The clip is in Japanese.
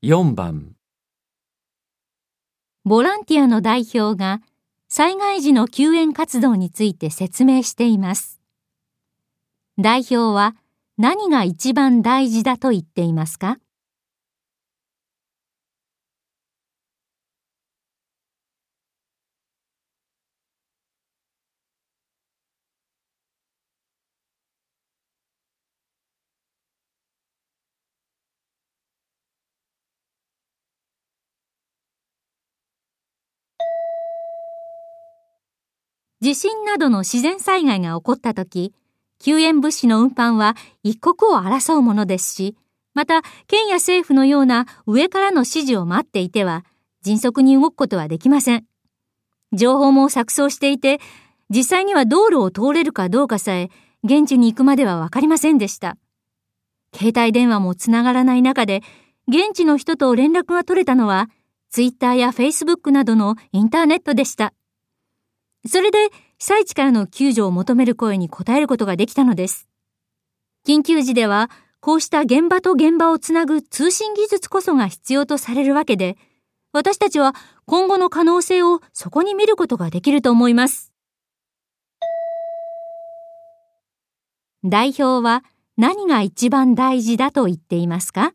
4番ボランティアの代表が災害時の救援活動について説明しています。代表は何が一番大事だと言っていますか？地震などの自然災害が起こったとき、救援物資の運搬は一刻を争うものですし、また、県や政府のような上からの指示を待っていては、迅速に動くことはできません。情報も錯綜していて、実際には道路を通れるかどうかさえ、現地に行くまではわかりませんでした。携帯電話もつながらない中で、現地の人と連絡が取れたのは、ツイッターやフェイスブックなどのインターネットでした。それで被災地からの救助を求める声に応えることができたのです。緊急時では、こうした現場と現場をつなぐ通信技術こそが必要とされるわけで、私たちは今後の可能性をそこに見ることができると思います。代表は何が一番大事だと言っていますか？